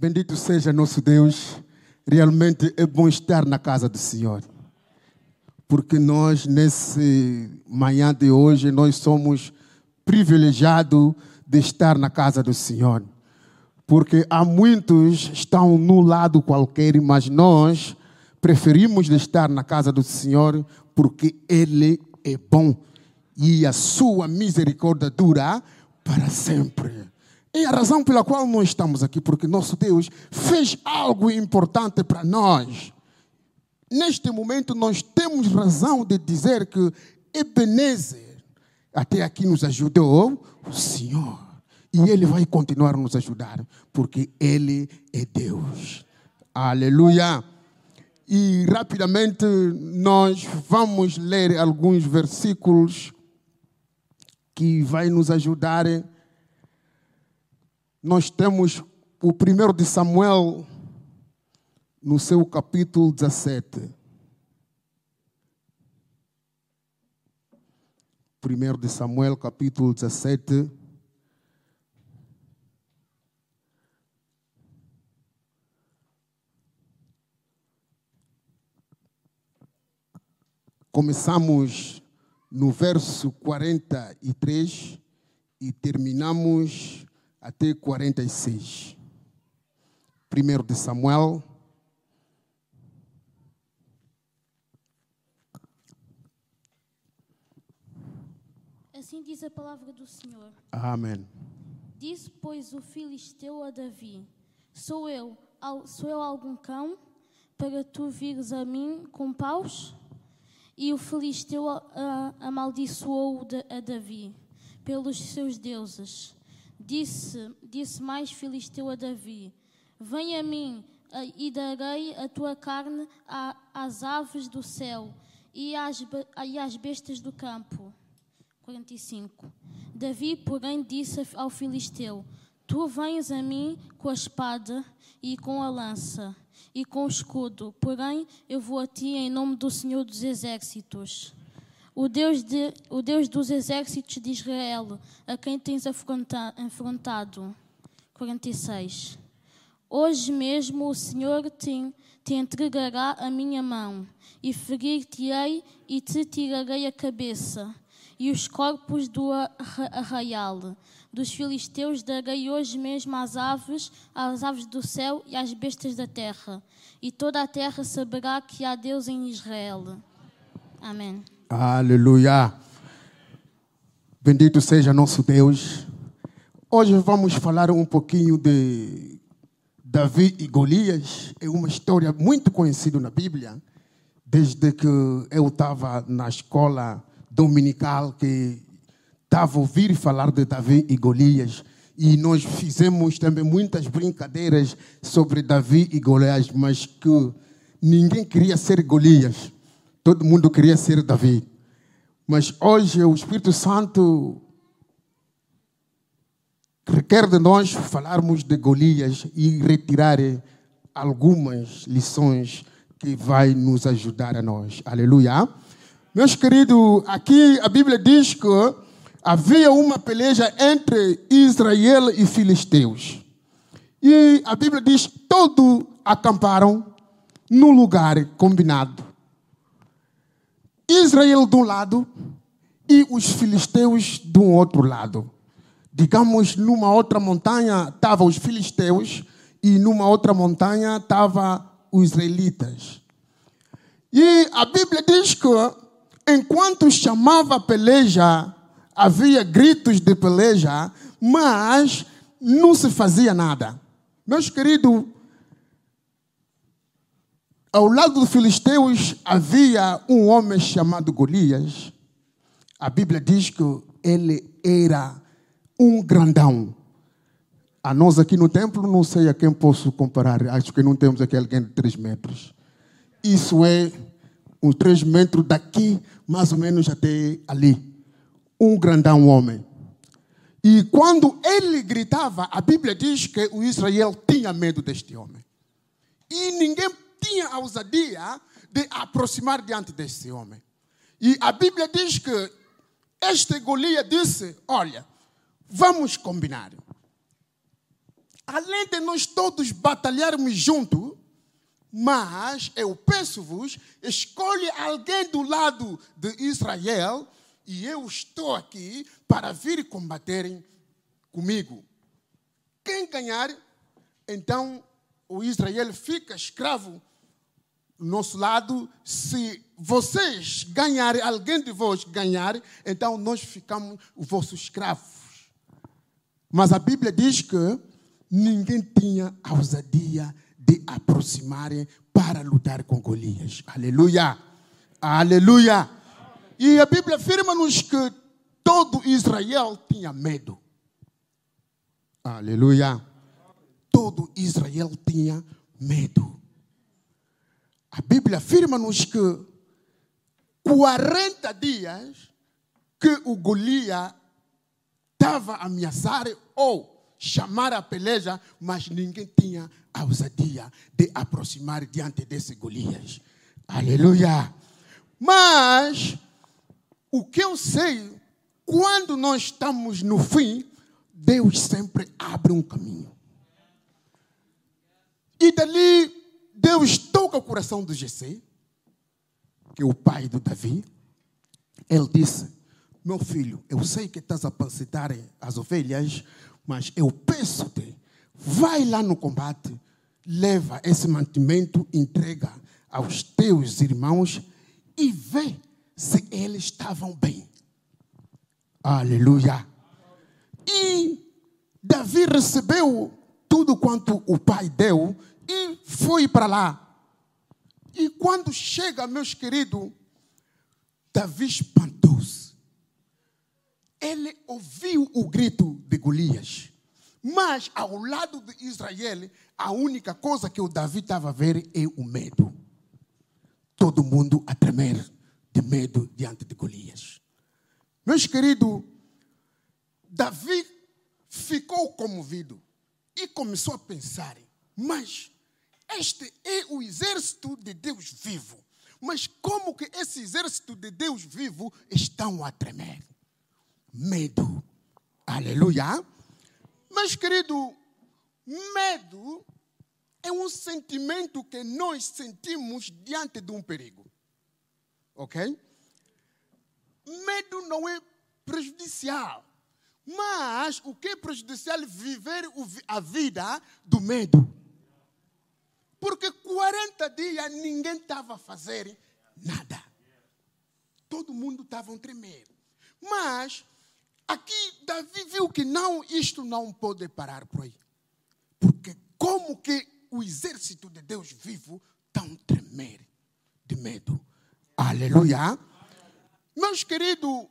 Bendito seja nosso Deus. Realmente é bom estar na casa do Senhor. Porque nós, nesse manhã de hoje, nós somos privilegiados de estar na casa do Senhor. Porque há muitos que estão no lado qualquer, mas nós preferimos estar na casa do Senhor porque Ele é bom e a sua misericórdia dura para sempre. É a razão pela qual nós estamos aqui, porque nosso Deus fez algo importante para nós. Neste momento, nós temos razão de dizer que Ebenezer até aqui nos ajudou o Senhor. E Ele vai continuar a nos ajudar, porque Ele é Deus. Aleluia. E rapidamente nós vamos ler alguns versículos que vai nos ajudar. Nós temos o primeiro de Samuel no seu capítulo 17. Primeiro de Samuel, capítulo 17. Começamos no verso 43 e terminamos até 46. Primeiro de Samuel. Assim diz a palavra do Senhor. Amém. Disse, pois, o filisteu a Davi: Sou eu, sou eu algum cão, para tu vires a mim com paus? E o filisteu amaldiçoou a Davi pelos seus deuses. Disse, disse mais filisteu a Davi: Vem a mim e darei a tua carne às aves do céu e às, e às bestas do campo. 45. Davi, porém, disse ao filisteu: Tu vens a mim com a espada e com a lança e com o escudo, porém eu vou a ti em nome do Senhor dos Exércitos. O Deus, de, o Deus dos exércitos de Israel, a quem tens afronta- afrontado. 46. Hoje mesmo o Senhor te, te entregará a minha mão, e ferir-te-ei e te tirarei a cabeça. E os corpos do arra- arraial dos filisteus darei hoje mesmo às aves, às aves do céu e às bestas da terra. E toda a terra saberá que há Deus em Israel. Amém. Aleluia. Bendito seja nosso Deus. Hoje vamos falar um pouquinho de Davi e Golias. É uma história muito conhecida na Bíblia. Desde que eu estava na escola dominical, que estava a ouvir falar de Davi e Golias. E nós fizemos também muitas brincadeiras sobre Davi e Golias, mas que ninguém queria ser Golias. Todo mundo queria ser Davi. Mas hoje o Espírito Santo requer de nós falarmos de Golias e retirar algumas lições que vai nos ajudar a nós. Aleluia. Meus queridos, aqui a Bíblia diz que havia uma peleja entre Israel e Filisteus. E a Bíblia diz que todos acamparam no lugar combinado. Israel de um lado e os filisteus do outro lado. Digamos, numa outra montanha estavam os filisteus e numa outra montanha estavam os israelitas. E a Bíblia diz que enquanto chamava peleja, havia gritos de peleja, mas não se fazia nada. Meus queridos, ao lado dos filisteus havia um homem chamado Golias. A Bíblia diz que ele era um grandão. A nós aqui no templo, não sei a quem posso comparar. Acho que não temos aqui alguém de 3 metros. Isso é uns 3 metros daqui, mais ou menos até ali. Um grandão homem. E quando ele gritava, a Bíblia diz que o Israel tinha medo deste homem. E ninguém tinha a ousadia de aproximar diante desse homem. E a Bíblia diz que este Golias disse: Olha, vamos combinar. além de nós todos batalharmos juntos, mas eu peço-vos, escolhe alguém do lado de Israel e eu estou aqui para vir combaterem comigo. Quem ganhar, então o Israel fica escravo nosso lado. Se vocês ganharem, alguém de vós ganhar, então nós ficamos os vossos escravos. Mas a Bíblia diz que ninguém tinha ousadia de aproximarem para lutar com Golias. Aleluia! Aleluia! E a Bíblia afirma-nos que todo Israel tinha medo. Aleluia! Todo Israel tinha medo. A Bíblia afirma-nos que 40 dias que o Golias estava a ameaçar ou chamar a peleja, mas ninguém tinha a ousadia de aproximar diante desse Golias. Aleluia! Mas o que eu sei, quando nós estamos no fim, Deus sempre abre um caminho. E dali, Deus toca o coração de Jessé, que é o pai do Davi. Ele disse: Meu filho, eu sei que estás a apacentar as ovelhas, mas eu peço-te, vai lá no combate, leva esse mantimento, entrega aos teus irmãos e vê se eles estavam bem. Aleluia. E Davi recebeu tudo quanto o pai deu e foi para lá. E quando chega, meus queridos, Davi espantou-se. Ele ouviu o grito de Golias. Mas ao lado de Israel, a única coisa que o Davi estava a ver é o medo. Todo mundo a tremer de medo diante de Golias. Meus queridos, Davi ficou comovido e começou a pensar: mas este é o exército de Deus vivo. Mas como que esse exército de Deus vivo estão a tremer? Medo. Aleluia. Mas, querido, medo é um sentimento que nós sentimos diante de um perigo. Ok? Medo não é prejudicial. Mas o que é prejudicial é viver a vida do medo. Porque 40 dias ninguém estava a fazer nada. Todo mundo estava a tremer. Mas aqui Davi viu que não, isto não pode parar por aí. Porque como que o exército de Deus vivo está a tremer de medo. Aleluia. Meus queridos,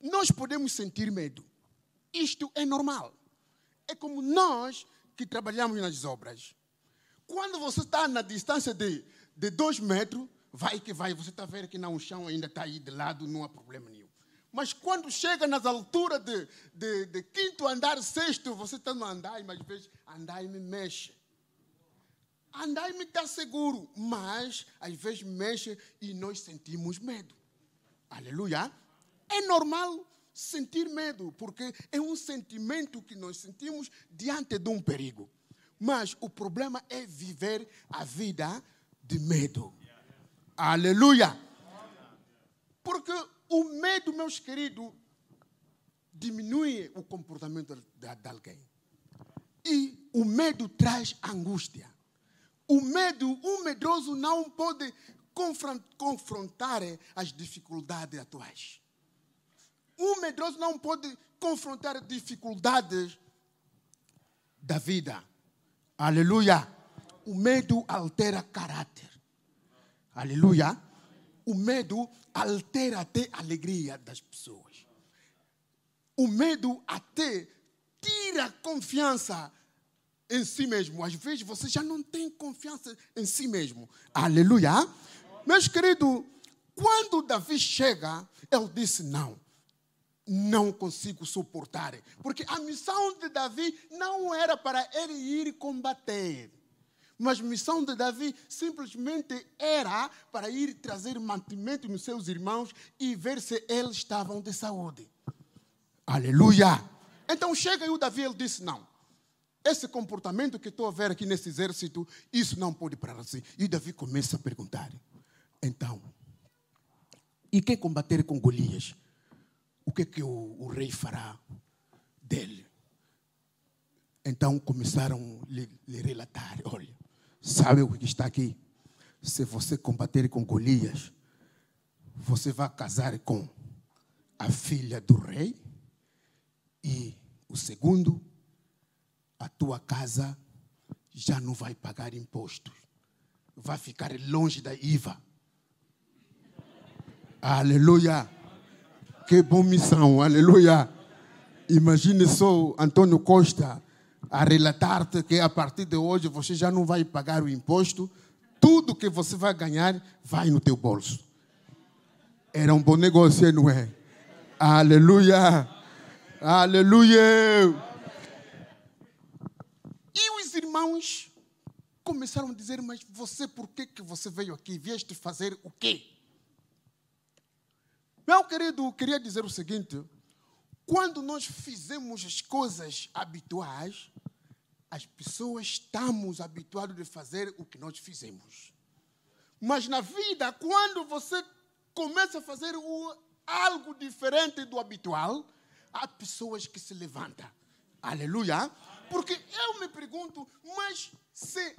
nós podemos sentir medo. Isto é normal. É como nós que trabalhamos nas obras. Quando você está na distância de, de dois metros, vai que vai, você está vendo que não, o chão ainda está aí de lado, não há problema nenhum. Mas quando chega nas alturas de, de, de quinto andar, sexto, você está no andar, mas vezes andar me mexe. Andar me está seguro, mas às vezes mexe e nós sentimos medo. Aleluia. É normal sentir medo, porque é um sentimento que nós sentimos diante de um perigo. Mas o problema é viver a vida de medo. Aleluia. Porque o medo, meus queridos, diminui o comportamento de, de alguém. E o medo traz angústia. O medo, um medroso não pode confrontar as dificuldades atuais. Um medroso não pode confrontar dificuldades da vida. Aleluia. O medo altera caráter. Aleluia. O medo altera até a alegria das pessoas. O medo até tira confiança em si mesmo. Às vezes você já não tem confiança em si mesmo. Aleluia. Meus queridos, quando Davi chega, ele disse: Não, não consigo suportar. Porque a missão de Davi não era para ele ir combater. Mas a missão de Davi simplesmente era para ir trazer mantimento nos seus irmãos e ver se eles estavam de saúde. Aleluia! Então chega e o Davi ele disse: Não, esse comportamento que estou a ver aqui nesse exército, isso não pode parar assim. E Davi começa a perguntar: então, e quem combater com Golias? O que é que o, o rei fará dele? Então começaram a lhe, lhe relatar: olha, sabe o que está aqui? Se você combater com Golias, você vai casar com a filha do rei e o segundo, a tua casa já não vai pagar impostos, vai ficar longe da IVA. Aleluia! Que boa missão, aleluia! Imagine só Antônio Costa a relatar-te que a partir de hoje você já não vai pagar o imposto, tudo que você vai ganhar vai no teu bolso. Era um bom negócio, não é? Aleluia! Aleluia! E os irmãos começaram a dizer: Mas você, por que, que você veio aqui? Vieste fazer o quê? Meu querido, queria dizer o seguinte: quando nós fizemos as coisas habituais, as pessoas estamos habituados a fazer o que nós fizemos. Mas na vida, quando você começa a fazer o, algo diferente do habitual, há pessoas que se levantam. Aleluia. Porque eu me pergunto, mas se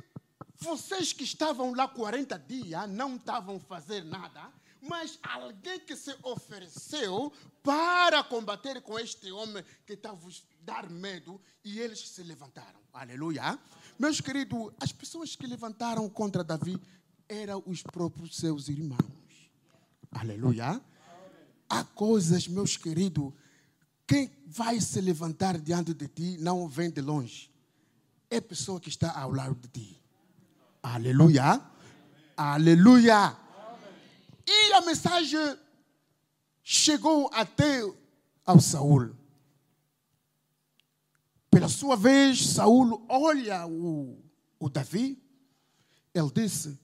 vocês que estavam lá 40 dias não estavam fazer nada, mas alguém que se ofereceu para combater com este homem que estava dar medo e eles se levantaram. Aleluia. Meus queridos, as pessoas que levantaram contra Davi eram os próprios seus irmãos. Aleluia. Há coisas, meus queridos, quem vai se levantar diante de ti não vem de longe. É a pessoa que está ao lado de ti. Aleluia. Aleluia. E a mensagem chegou até ao Saul. Pela sua vez, Saul olha o, o Davi. Ele disse: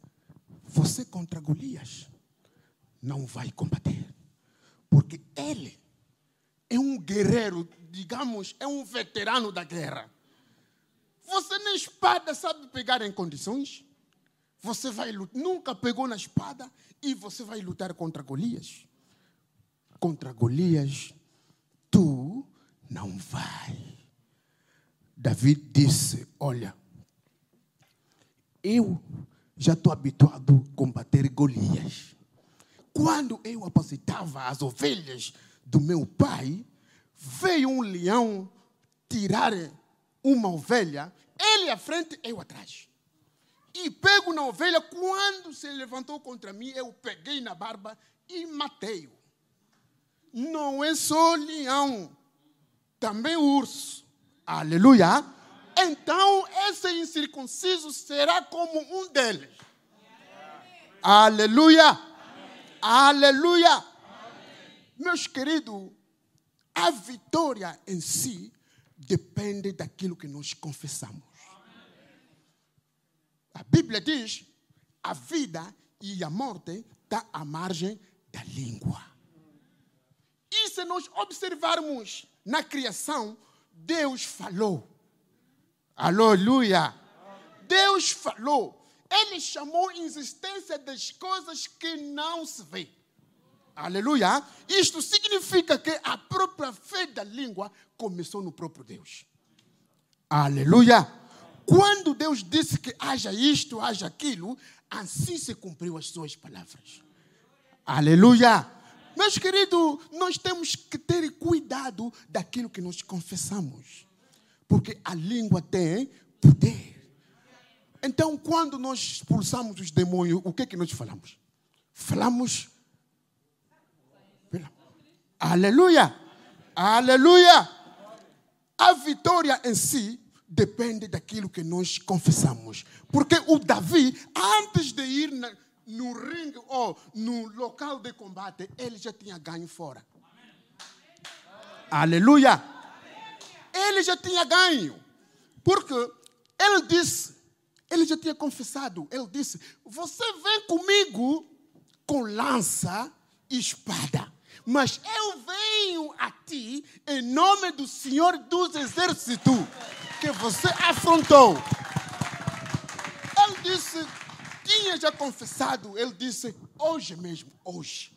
Você contra Golias não vai combater. Porque ele é um guerreiro, digamos, é um veterano da guerra. Você nem espada sabe pegar em condições. Você vai lutar, nunca pegou na espada e você vai lutar contra Golias. Contra Golias, tu não vai. Davi disse: Olha, eu já estou habituado a combater Golias. Quando eu apacitava as ovelhas do meu pai, veio um leão tirar uma ovelha, ele à frente, eu atrás. E pego na ovelha, quando se levantou contra mim, eu peguei na barba e matei-o. Não é só leão, também urso. Aleluia. Então, esse incircunciso será como um deles. Aleluia. Aleluia! Meus queridos, a vitória em si depende daquilo que nós confessamos. A Bíblia diz: a vida e a morte está à margem da língua. E se nós observarmos na criação, Deus falou. Aleluia! Deus falou. Ele chamou existência das coisas que não se vê. Aleluia. Isto significa que a própria fé da língua começou no próprio Deus. Aleluia. Quando Deus disse que haja isto, haja aquilo, assim se cumpriu as suas palavras. Aleluia. Meus queridos, nós temos que ter cuidado daquilo que nós confessamos. Porque a língua tem poder. Então, quando nós expulsamos os demônios, o que é que nós falamos? Falamos. Aleluia! Aleluia! A vitória em si depende daquilo que nós confessamos. Porque o Davi, antes de ir na, no ringue ou no local de combate, ele já tinha ganho fora. Aleluia! Ele já tinha ganho. Porque ele disse: ele já tinha confessado. Ele disse: Você vem comigo com lança e espada. Mas eu venho a ti em nome do Senhor dos Exércitos, que você afrontou. Ele disse, tinha já confessado, ele disse, hoje mesmo, hoje.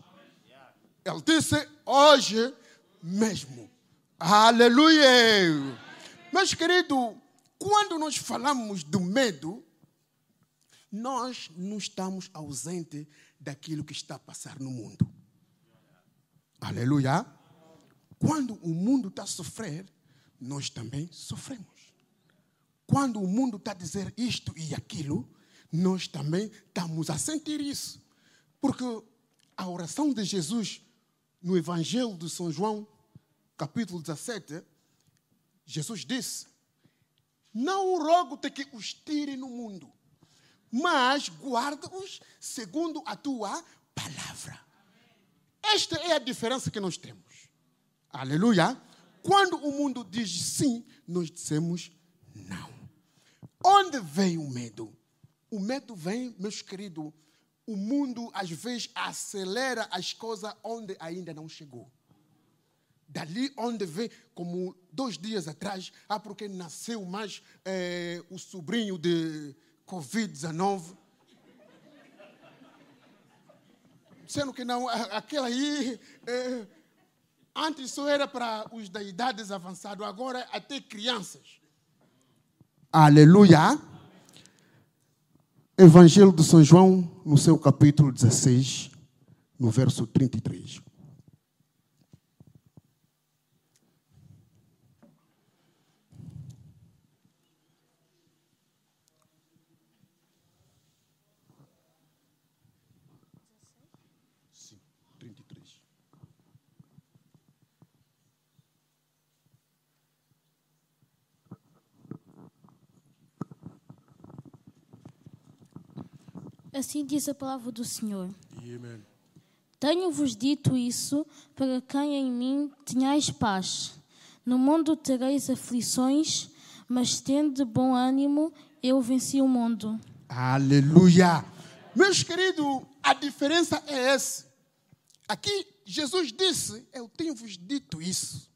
Ele disse, hoje mesmo. Aleluia! Meus queridos, quando nós falamos do medo, nós não estamos ausentes daquilo que está a passar no mundo. Aleluia! Quando o mundo está a sofrer, nós também sofremos. Quando o mundo está a dizer isto e aquilo, nós também estamos a sentir isso. Porque a oração de Jesus no Evangelho de São João, capítulo 17, Jesus disse: Não rogo-te que os tire no mundo, mas guarda-os segundo a tua palavra. Esta é a diferença que nós temos. Aleluia. Quando o mundo diz sim, nós dizemos não. Onde vem o medo? O medo vem, meus queridos, o mundo às vezes acelera as coisas onde ainda não chegou. Dali onde vem, como dois dias atrás, ah, porque nasceu mais é, o sobrinho de Covid-19. Sendo que não, aquela aí, é, antes só era para os da idades avançadas, agora até crianças. Aleluia. Evangelho de São João, no seu capítulo 16, no verso 33. Assim diz a palavra do Senhor. Tenho-vos dito isso para quem em mim tenhais paz. No mundo tereis aflições, mas tende bom ânimo, eu venci o mundo. Aleluia! Meus queridos, a diferença é essa. Aqui Jesus disse: Eu tenho-vos dito isso.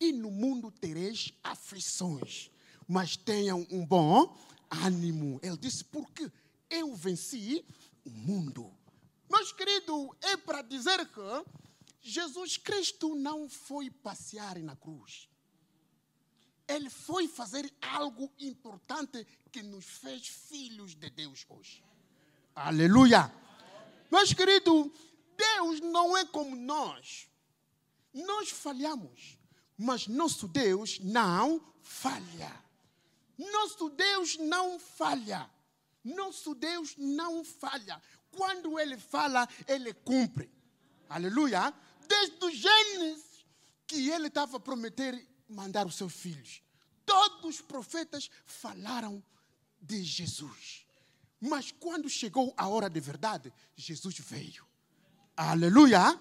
E no mundo tereis aflições, mas tenham um bom ânimo. Ele disse: Por quê? Eu venci o mundo. Meus queridos, é para dizer que Jesus Cristo não foi passear na cruz. Ele foi fazer algo importante que nos fez filhos de Deus hoje. Aleluia! Meus queridos, Deus não é como nós. Nós falhamos, mas nosso Deus não falha. Nosso Deus não falha. Nosso Deus não falha. Quando Ele fala, Ele cumpre. Aleluia. Desde o Gênesis, que Ele estava a prometer mandar os seus filhos. Todos os profetas falaram de Jesus. Mas quando chegou a hora de verdade, Jesus veio. Aleluia.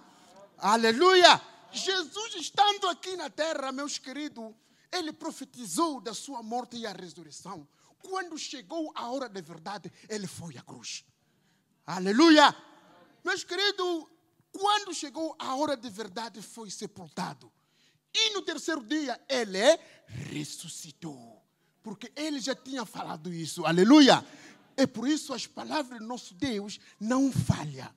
Aleluia. Jesus estando aqui na terra, meus queridos, ele profetizou da sua morte e a ressurreição. Quando chegou a hora da verdade, ele foi à cruz. Aleluia! Meus queridos, quando chegou a hora de verdade, foi sepultado. E no terceiro dia, ele ressuscitou. Porque ele já tinha falado isso. Aleluia! É por isso as palavras do nosso Deus não falham.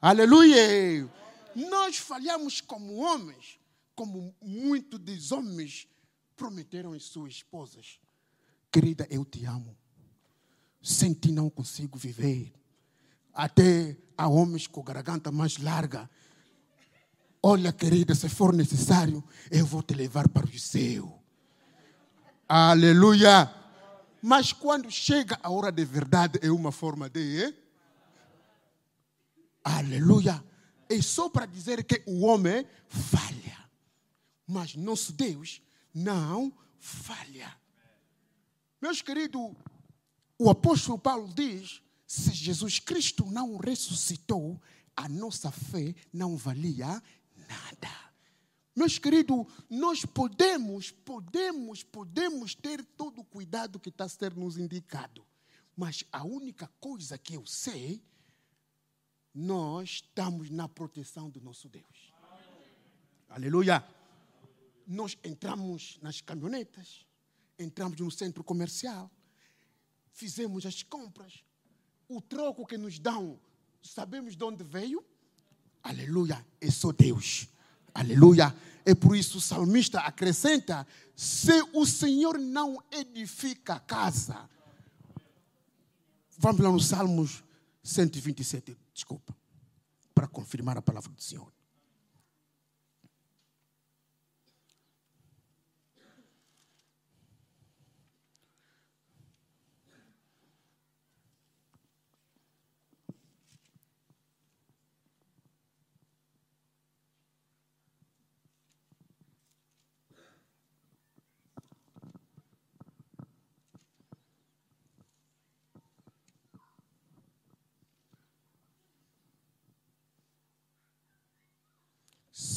Aleluia! Nós falhamos como homens, como muitos dos homens prometeram às suas esposas. Querida, eu te amo. Sem ti não consigo viver. Até há homens com garganta mais larga. Olha, querida, se for necessário, eu vou te levar para o céu. Aleluia. Mas quando chega a hora de verdade, é uma forma de. Eh? Aleluia. É só para dizer que o homem falha. Mas nosso Deus não falha. Meus queridos, o apóstolo Paulo diz: se Jesus Cristo não ressuscitou, a nossa fé não valia nada. Meus queridos, nós podemos, podemos, podemos ter todo o cuidado que está a ser nos indicado. Mas a única coisa que eu sei, nós estamos na proteção do nosso Deus. Aleluia. Nós entramos nas caminhonetas, entramos no centro comercial, fizemos as compras, o troco que nos dão, sabemos de onde veio? Aleluia, é só Deus. Aleluia. É por isso o salmista acrescenta: se o Senhor não edifica a casa. Vamos lá no Salmos 127, desculpa, para confirmar a palavra do Senhor.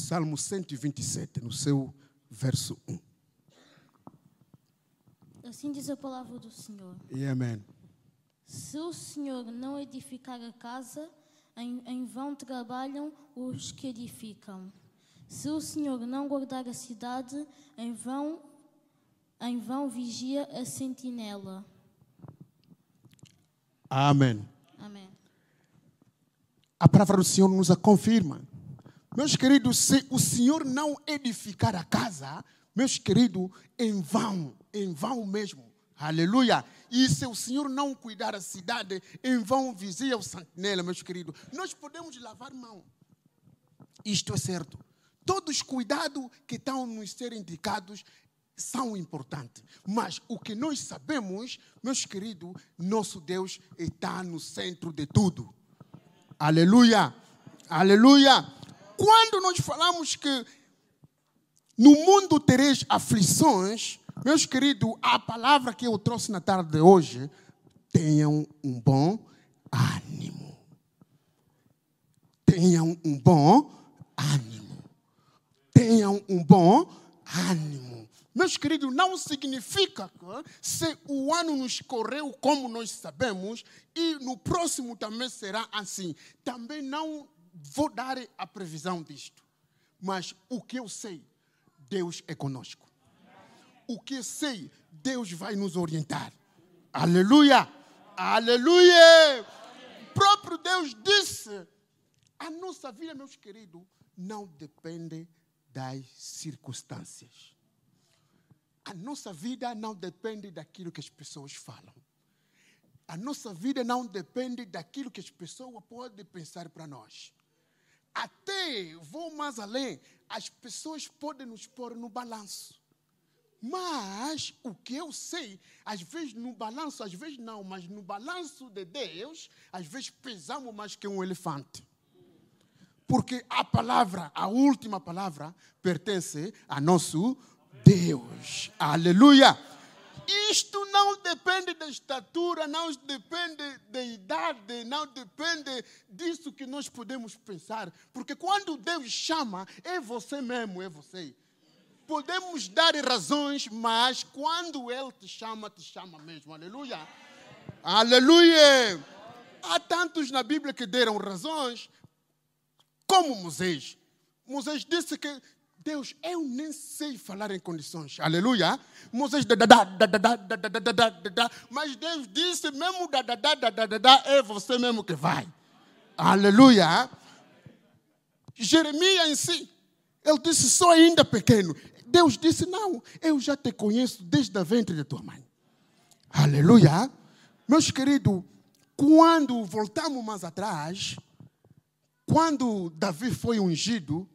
Salmo 127, no seu verso 1. Assim diz a palavra do Senhor. E amém. Se o Senhor não edificar a casa, em, em vão trabalham os que edificam. Se o Senhor não guardar a cidade, em vão, em vão vigia a sentinela. Amém. Amém. A palavra do Senhor nos a confirma. Meus queridos, se o Senhor não edificar a casa, meus queridos, em vão, em vão mesmo. Aleluia. E se o Senhor não cuidar da cidade, em vão vigia o sentinela, meus queridos. Nós podemos lavar mão. Isto é certo. Todos os cuidados que estão nos ser indicados são importantes. Mas o que nós sabemos, meus queridos, nosso Deus está no centro de tudo. Aleluia. Aleluia. Quando nós falamos que no mundo tereis aflições, meus queridos, a palavra que eu trouxe na tarde de hoje, tenham um bom ânimo. Tenham um bom ânimo. Tenham um bom ânimo. Meus queridos, não significa que se o ano nos correu como nós sabemos e no próximo também será assim. Também não vou dar a previsão disto. Mas o que eu sei, Deus é conosco. O que eu sei, Deus vai nos orientar. Aleluia! Aleluia! O próprio Deus disse: a nossa vida, meus queridos, não depende das circunstâncias. A nossa vida não depende daquilo que as pessoas falam. A nossa vida não depende daquilo que as pessoas podem pensar para nós. Até vou mais além, as pessoas podem nos pôr no balanço. Mas o que eu sei, às vezes no balanço, às vezes não, mas no balanço de Deus, às vezes pesamos mais que um elefante. Porque a palavra, a última palavra, pertence a nosso Deus. Aleluia! Isto não depende da estatura, não depende da idade, não depende disso que nós podemos pensar. Porque quando Deus chama, é você mesmo, é você. Podemos dar razões, mas quando Ele te chama, te chama mesmo. Aleluia. Aleluia. Há tantos na Bíblia que deram razões, como Moisés. Moisés disse que Deus, eu nem sei falar em condições. Aleluia. Moisés, mas Deus disse, mesmo é você mesmo que vai. Aleluia. Jeremias em si, ele disse, sou ainda pequeno. Deus disse, não, eu já te conheço desde a ventre de tua mãe. Aleluia. Meus queridos, quando voltamos mais atrás, quando Davi foi ungido,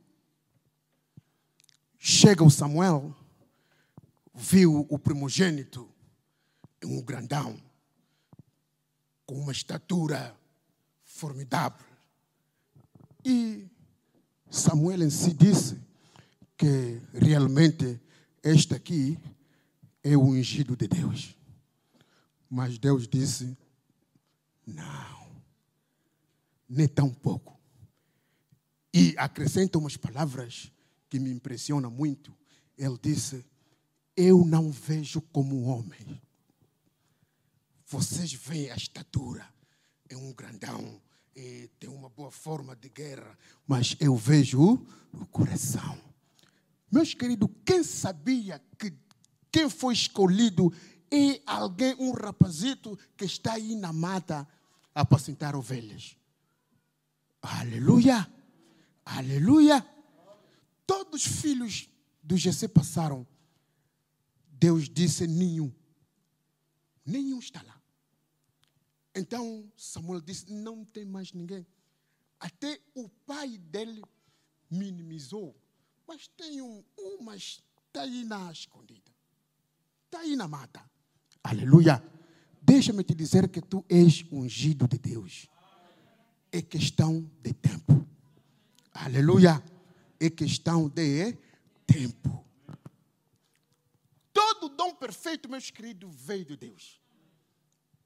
Chega o Samuel, viu o primogênito, um grandão, com uma estatura formidável. E Samuel em si disse que realmente este aqui é o ungido de Deus. Mas Deus disse: não, nem tão pouco. E acrescenta umas palavras que me impressiona muito. Ele disse: Eu não vejo como homem. Vocês veem a estatura, é um grandão, é, tem uma boa forma de guerra, mas eu vejo o coração. Meus queridos, quem sabia que Quem foi escolhido é alguém, um rapazito que está aí na mata a apacentar ovelhas. Aleluia! Aleluia! Todos os filhos do GC passaram. Deus disse: nenhum. Nenhum está lá. Então Samuel disse: não tem mais ninguém. Até o pai dele minimizou. Mas tem um, um mas está aí na escondida. Está aí na mata. Aleluia. Deixa-me te dizer que tu és ungido de Deus. É questão de tempo. Aleluia. É questão de tempo. Todo dom perfeito, meus queridos, veio de Deus.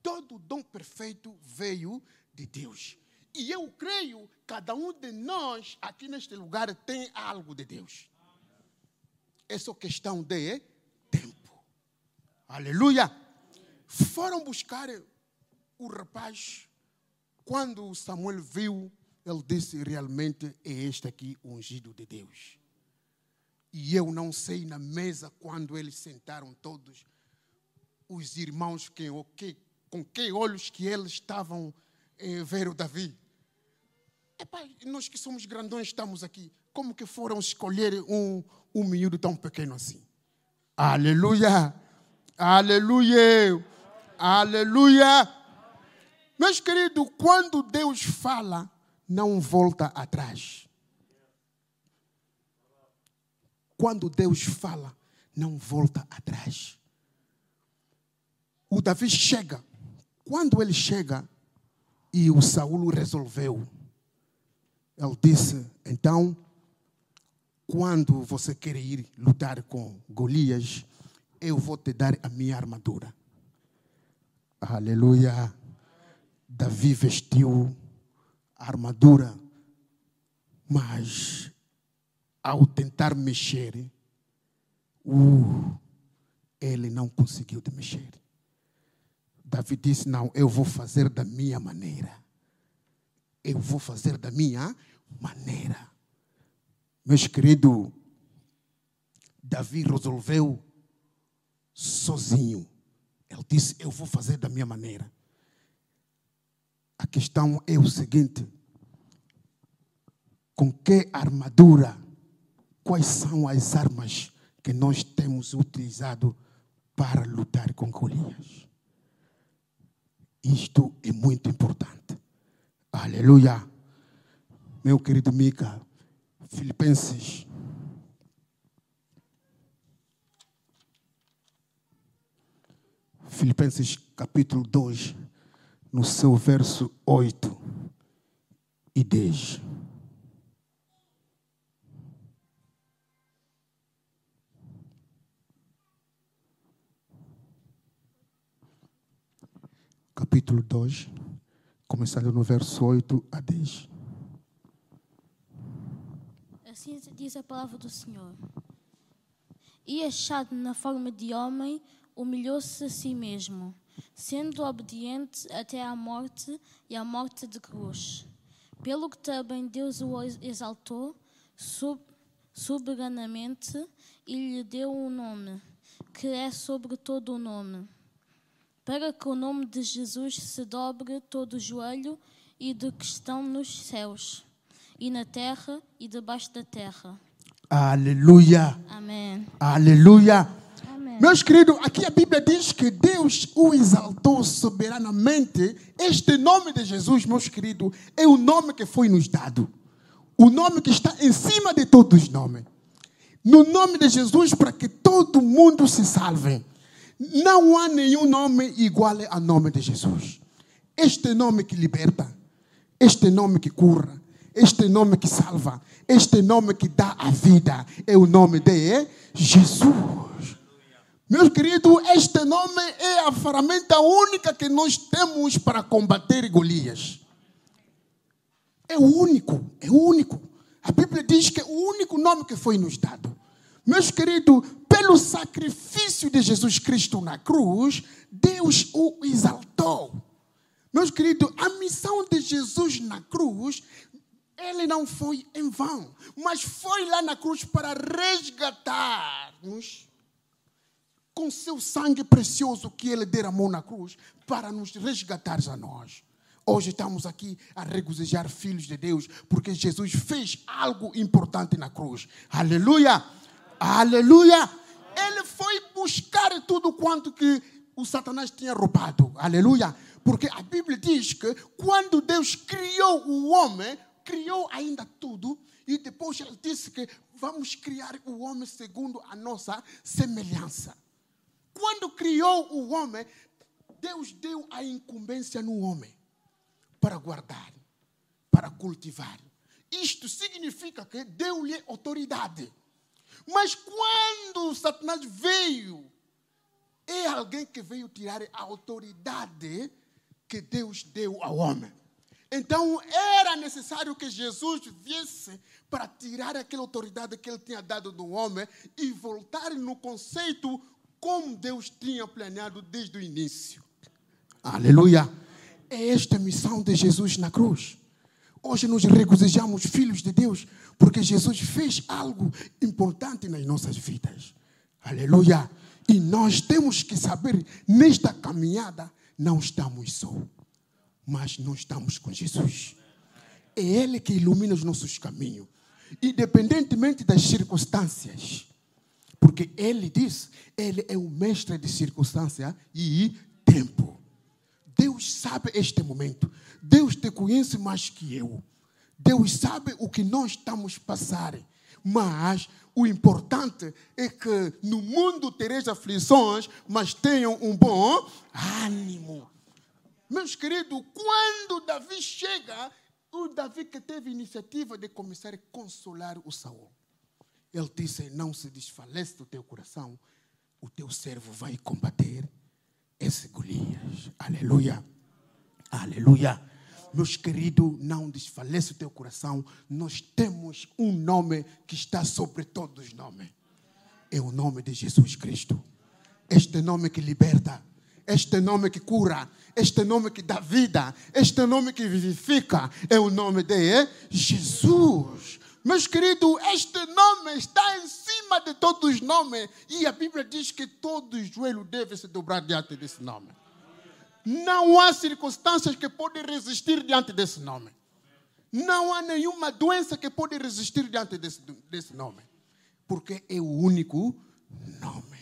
Todo dom perfeito veio de Deus. E eu creio, cada um de nós aqui neste lugar tem algo de Deus. É só questão de tempo. Aleluia. Foram buscar o rapaz. Quando Samuel viu, ele disse: Realmente é este aqui ungido de Deus. E eu não sei na mesa quando eles sentaram todos, os irmãos que, que, com que olhos que eles estavam a ver o Davi. Epá, nós que somos grandões estamos aqui. Como que foram escolher um, um miúdo tão pequeno assim? Aleluia! Aleluia! Aleluia! Meus queridos, quando Deus fala, não volta atrás. Quando Deus fala, não volta atrás. O Davi chega. Quando ele chega e o Saul resolveu, ele disse: Então, quando você quer ir lutar com Golias, eu vou te dar a minha armadura. Aleluia. Davi vestiu armadura, mas ao tentar mexer, uh, ele não conseguiu de mexer. Davi disse: Não, eu vou fazer da minha maneira. Eu vou fazer da minha maneira. Meus queridos, Davi resolveu sozinho. Ele disse: Eu vou fazer da minha maneira. A questão é o seguinte: com que armadura quais são as armas que nós temos utilizado para lutar com Golias. Isto é muito importante. Aleluia. Meu querido Mica, Filipenses. Filipenses capítulo 2, no seu verso 8 e 10. Capítulo 2, começando no verso 8 a 10. Assim diz a palavra do Senhor. E achado na forma de homem, humilhou-se a si mesmo, sendo obediente até à morte e à morte de cruz. Pelo que também Deus o exaltou sub, soberanamente e lhe deu um nome, que é sobre todo o nome para que o nome de Jesus se dobre todo o joelho e de que estão nos céus, e na terra e debaixo da terra. Aleluia. Amém. Aleluia. Amém. Meus queridos, aqui a Bíblia diz que Deus o exaltou soberanamente. Este nome de Jesus, meus queridos, é o nome que foi nos dado. O nome que está em cima de todos os nomes. No nome de Jesus, para que todo mundo se salve. Não há nenhum nome igual ao nome de Jesus. Este nome que liberta, este nome que cura, este nome que salva, este nome que dá a vida é o nome de Jesus. Meus queridos, este nome é a ferramenta única que nós temos para combater Golias. É o único, é o único. A Bíblia diz que é o único nome que foi nos dado. Meus queridos, pelo sacrifício de Jesus Cristo na cruz, Deus o exaltou. Meus queridos, a missão de Jesus na cruz, ele não foi em vão, mas foi lá na cruz para resgatar-nos com seu sangue precioso que ele derramou na cruz para nos resgatar a nós. Hoje estamos aqui a regozijar filhos de Deus, porque Jesus fez algo importante na cruz. Aleluia! Aleluia! Ele foi buscar tudo quanto que o Satanás tinha roubado. Aleluia! Porque a Bíblia diz que quando Deus criou o homem, criou ainda tudo, e depois ele disse que vamos criar o homem segundo a nossa semelhança. Quando criou o homem, Deus deu a incumbência no homem para guardar, para cultivar. Isto significa que deu-lhe autoridade. Mas quando Satanás veio, é alguém que veio tirar a autoridade que Deus deu ao homem. Então era necessário que Jesus viesse para tirar aquela autoridade que ele tinha dado do homem e voltar no conceito como Deus tinha planeado desde o início. Aleluia! É esta a missão de Jesus na cruz. Hoje nos regozijamos, filhos de Deus, porque Jesus fez algo importante nas nossas vidas. Aleluia! E nós temos que saber, nesta caminhada, não estamos só, mas nós estamos com Jesus. É Ele que ilumina os nossos caminhos, independentemente das circunstâncias. Porque Ele diz, Ele é o mestre de circunstância e tempo. Deus sabe este momento. Deus te conhece mais que eu. Deus sabe o que nós estamos passando. Mas o importante é que no mundo tereis aflições, mas tenham um bom ânimo. Meus queridos, quando Davi chega, o Davi que teve iniciativa de começar a consolar o Saul. Ele disse: Não se desfalece do teu coração, o teu servo vai combater esse Golias. Aleluia. Aleluia. Meus queridos, não desfalece o teu coração. Nós temos um nome que está sobre todos os nomes. É o nome de Jesus Cristo. Este nome que liberta, este nome que cura, este nome que dá vida, este nome que vivifica, é o nome de Jesus. Meus queridos, este nome de todos os nomes. E a Bíblia diz que todo joelho deve se dobrar diante desse nome. Não há circunstâncias que podem resistir diante desse nome. Não há nenhuma doença que pode resistir diante desse, desse nome. Porque é o único nome.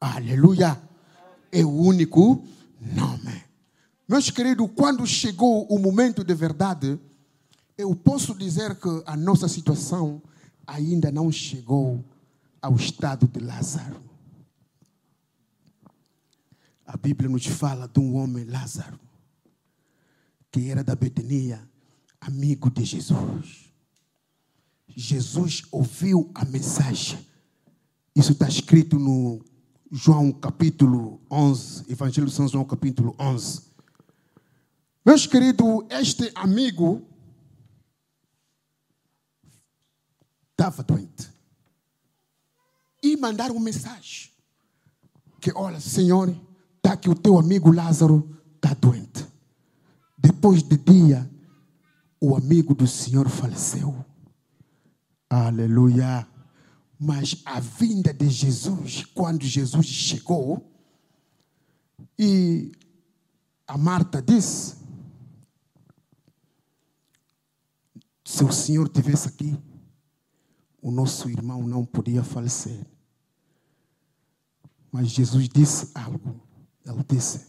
Aleluia. É o único nome. Meus queridos, quando chegou o momento de verdade, eu posso dizer que a nossa situação ainda não chegou ao estado de Lázaro. A Bíblia nos fala de um homem Lázaro, que era da Betania, amigo de Jesus. Jesus ouviu a mensagem. Isso está escrito no João capítulo 11, Evangelho de São João capítulo 11. Meus queridos, este amigo estava doente. E mandaram uma mensagem. Que, olha, Senhor, está que o teu amigo Lázaro está doente. Depois de dia, o amigo do Senhor faleceu. Aleluia. Mas a vinda de Jesus, quando Jesus chegou, e a Marta disse: Se o Senhor estivesse aqui, o nosso irmão não podia falecer. Mas Jesus disse algo. Ele disse: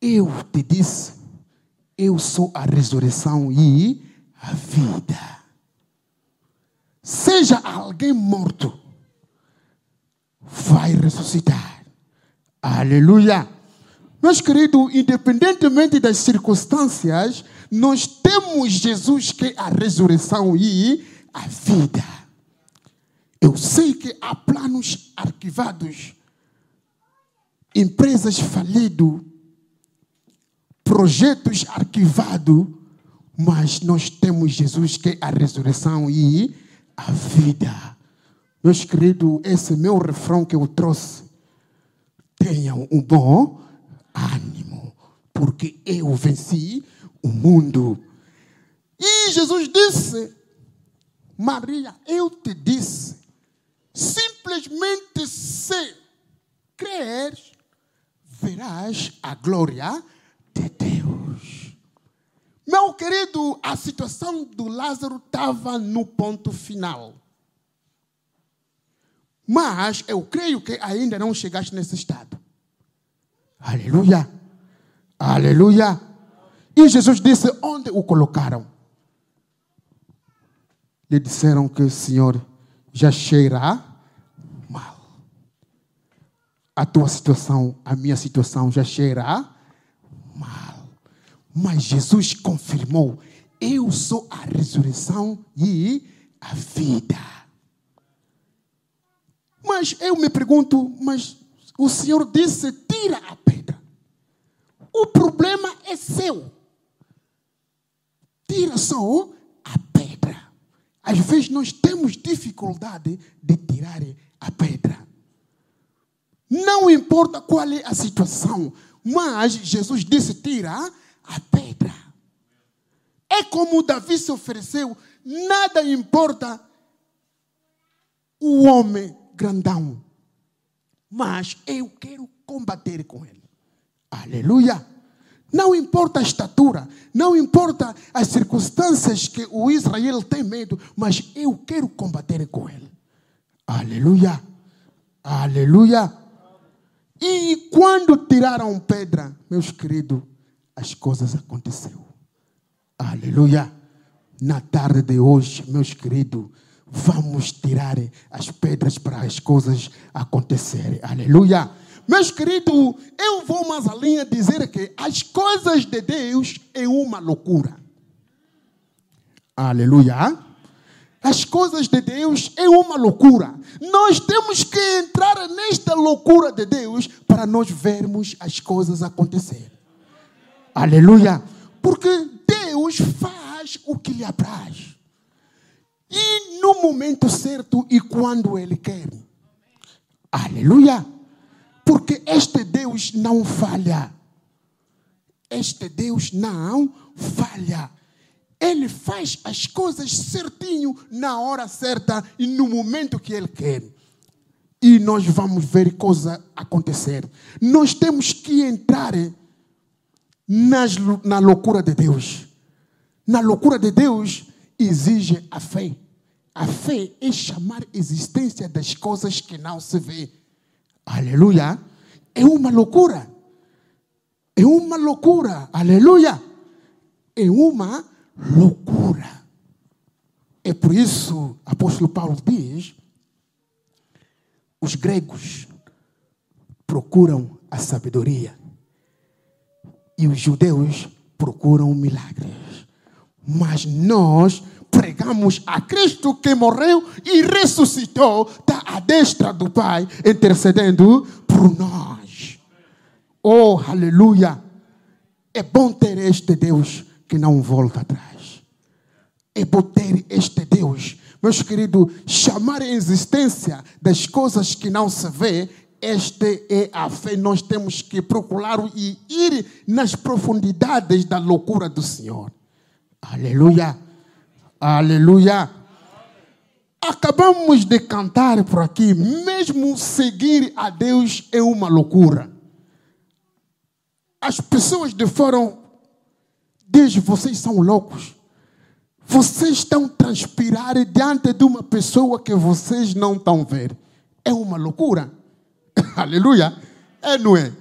Eu te disse, eu sou a ressurreição e a vida. Seja alguém morto, vai ressuscitar. Aleluia. Meus queridos, independentemente das circunstâncias, nós temos Jesus que é a ressurreição e a vida. Eu sei que há planos arquivados, empresas falidas, projetos arquivados, mas nós temos Jesus que é a ressurreição e a vida. Meus queridos, esse é meu refrão que eu trouxe. Tenham um bom porque eu venci o mundo. E Jesus disse: Maria, eu te disse, Simplesmente se creres, verás a glória de Deus. Meu querido, a situação do Lázaro estava no ponto final. Mas eu creio que ainda não chegaste nesse estado. Aleluia. Aleluia. E Jesus disse: Onde o colocaram? Lhe disseram que, Senhor, já cheira mal. A tua situação, a minha situação já cheira mal. Mas Jesus confirmou: Eu sou a ressurreição e a vida. Mas eu me pergunto, mas o Senhor disse: tira a. O problema é seu. Tira só a pedra. Às vezes nós temos dificuldade de tirar a pedra. Não importa qual é a situação, mas Jesus disse: tira a pedra. É como Davi se ofereceu, nada importa o homem grandão, mas eu quero combater com ele. Aleluia! Não importa a estatura, não importa as circunstâncias que o Israel tem medo, mas eu quero combater com ele. Aleluia! Aleluia! E quando tiraram pedra, meus queridos, as coisas aconteceram. Aleluia! Na tarde de hoje, meus queridos, vamos tirar as pedras para as coisas acontecerem. Aleluia! Meus queridos, eu vou mais além a dizer que as coisas de Deus é uma loucura. Aleluia! As coisas de Deus é uma loucura. Nós temos que entrar nesta loucura de Deus para nós vermos as coisas acontecer. Aleluia! Porque Deus faz o que lhe apraz. E no momento certo e quando Ele quer. Aleluia! Porque este Deus não falha. Este Deus não falha. Ele faz as coisas certinho, na hora certa e no momento que Ele quer. E nós vamos ver coisa acontecer. Nós temos que entrar nas, na loucura de Deus. Na loucura de Deus exige a fé. A fé é chamar a existência das coisas que não se vê. Aleluia. É uma loucura. É uma loucura. Aleluia. É uma loucura. É por isso, apóstolo Paulo diz: os gregos procuram a sabedoria e os judeus procuram milagres. Mas nós pregamos a Cristo que morreu e ressuscitou, está à destra do Pai, intercedendo por nós. Oh, aleluia! É bom ter este Deus que não volta atrás. É bom ter este Deus, meus queridos, chamar a existência das coisas que não se vê. Esta é a fé. Nós temos que procurar e ir nas profundidades da loucura do Senhor. Aleluia. Aleluia. Acabamos de cantar por aqui, mesmo seguir a Deus é uma loucura. As pessoas de fora dizem: vocês são loucos. Vocês estão transpirar diante de uma pessoa que vocês não estão vendo. É uma loucura. Aleluia. É, não é?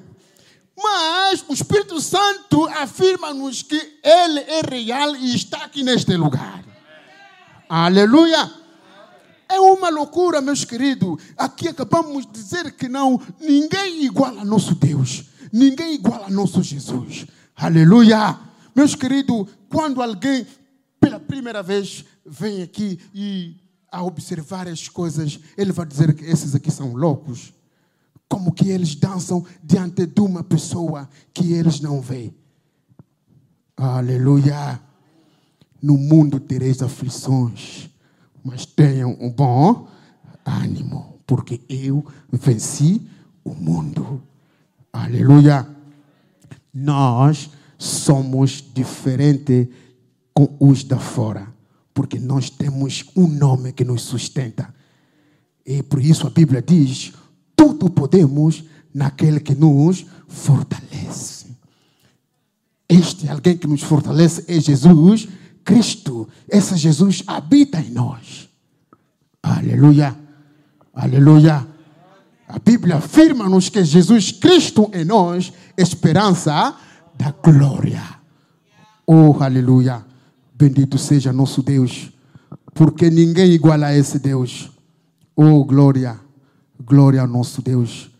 Mas o Espírito Santo afirma-nos que Ele é real e está aqui neste lugar. Aleluia! É uma loucura, meus queridos. Aqui acabamos de dizer que não, ninguém iguala a nosso Deus. Ninguém iguala a nosso Jesus. Aleluia! Meus queridos, quando alguém pela primeira vez vem aqui e a observar as coisas, ele vai dizer que esses aqui são loucos. Como que eles dançam diante de uma pessoa que eles não veem. Aleluia! No mundo tereis aflições, mas tenham um bom ânimo, porque eu venci o mundo. Aleluia. Nós somos diferentes com os da fora, porque nós temos um nome que nos sustenta. E por isso a Bíblia diz: tudo podemos naquele que nos fortalece. Este alguém que nos fortalece é Jesus Cristo. Esse Jesus habita em nós. Aleluia. Aleluia. A Bíblia afirma-nos que Jesus Cristo em nós, esperança da glória. Oh, aleluia. Bendito seja nosso Deus, porque ninguém iguala a esse Deus. Oh, glória, glória ao nosso Deus.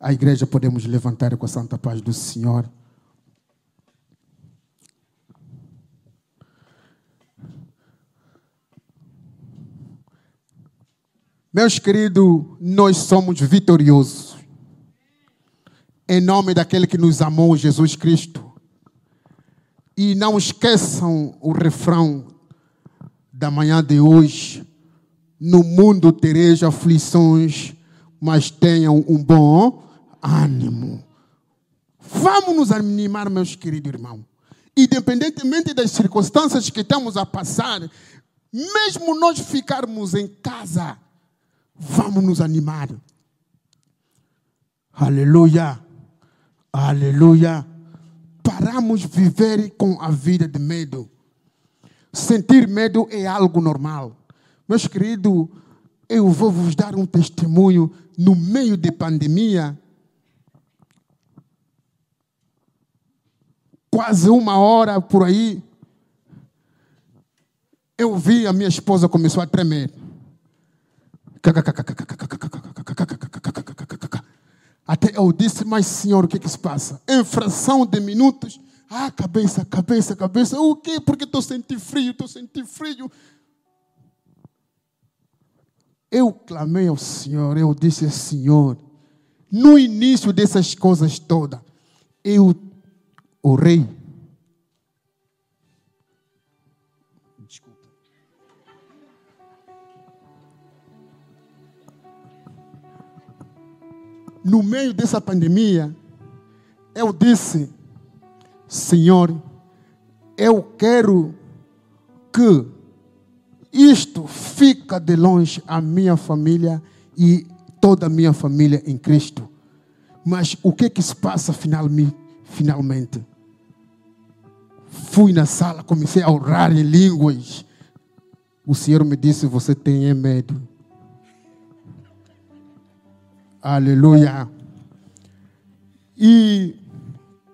A igreja podemos levantar com a santa paz do Senhor. Meus queridos, nós somos vitoriosos. Em nome daquele que nos amou, Jesus Cristo. E não esqueçam o refrão da manhã de hoje. No mundo tereis aflições, mas tenham um bom ânimo. Vamos nos animar, meus queridos irmãos. Independentemente das circunstâncias que estamos a passar, mesmo nós ficarmos em casa, Vamos nos animar. Aleluia. Aleluia. Paramos viver com a vida de medo. Sentir medo é algo normal. Meus queridos, eu vou vos dar um testemunho no meio de pandemia. Quase uma hora por aí, eu vi a minha esposa começou a tremer. Até eu disse, mas senhor, o que, que se passa? Em fração de minutos, ah, cabeça, cabeça, cabeça. O quê? Porque estou sentindo frio, estou sentindo frio. Eu clamei ao Senhor, eu disse, Senhor, no início dessas coisas todas, eu orei no meio dessa pandemia, eu disse: Senhor, eu quero que isto fica de longe a minha família e toda a minha família em Cristo. Mas o que que se passa finalmente? Fui na sala, comecei a orar em línguas. O Senhor me disse: Você tem medo. Aleluia. E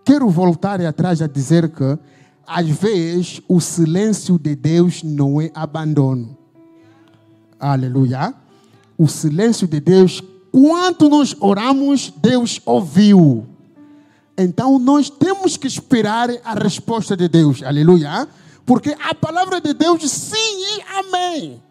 quero voltar atrás a dizer que, às vezes, o silêncio de Deus não é abandono. Aleluia. O silêncio de Deus, quando nós oramos, Deus ouviu. Então nós temos que esperar a resposta de Deus. Aleluia. Porque a palavra de Deus, sim e amém.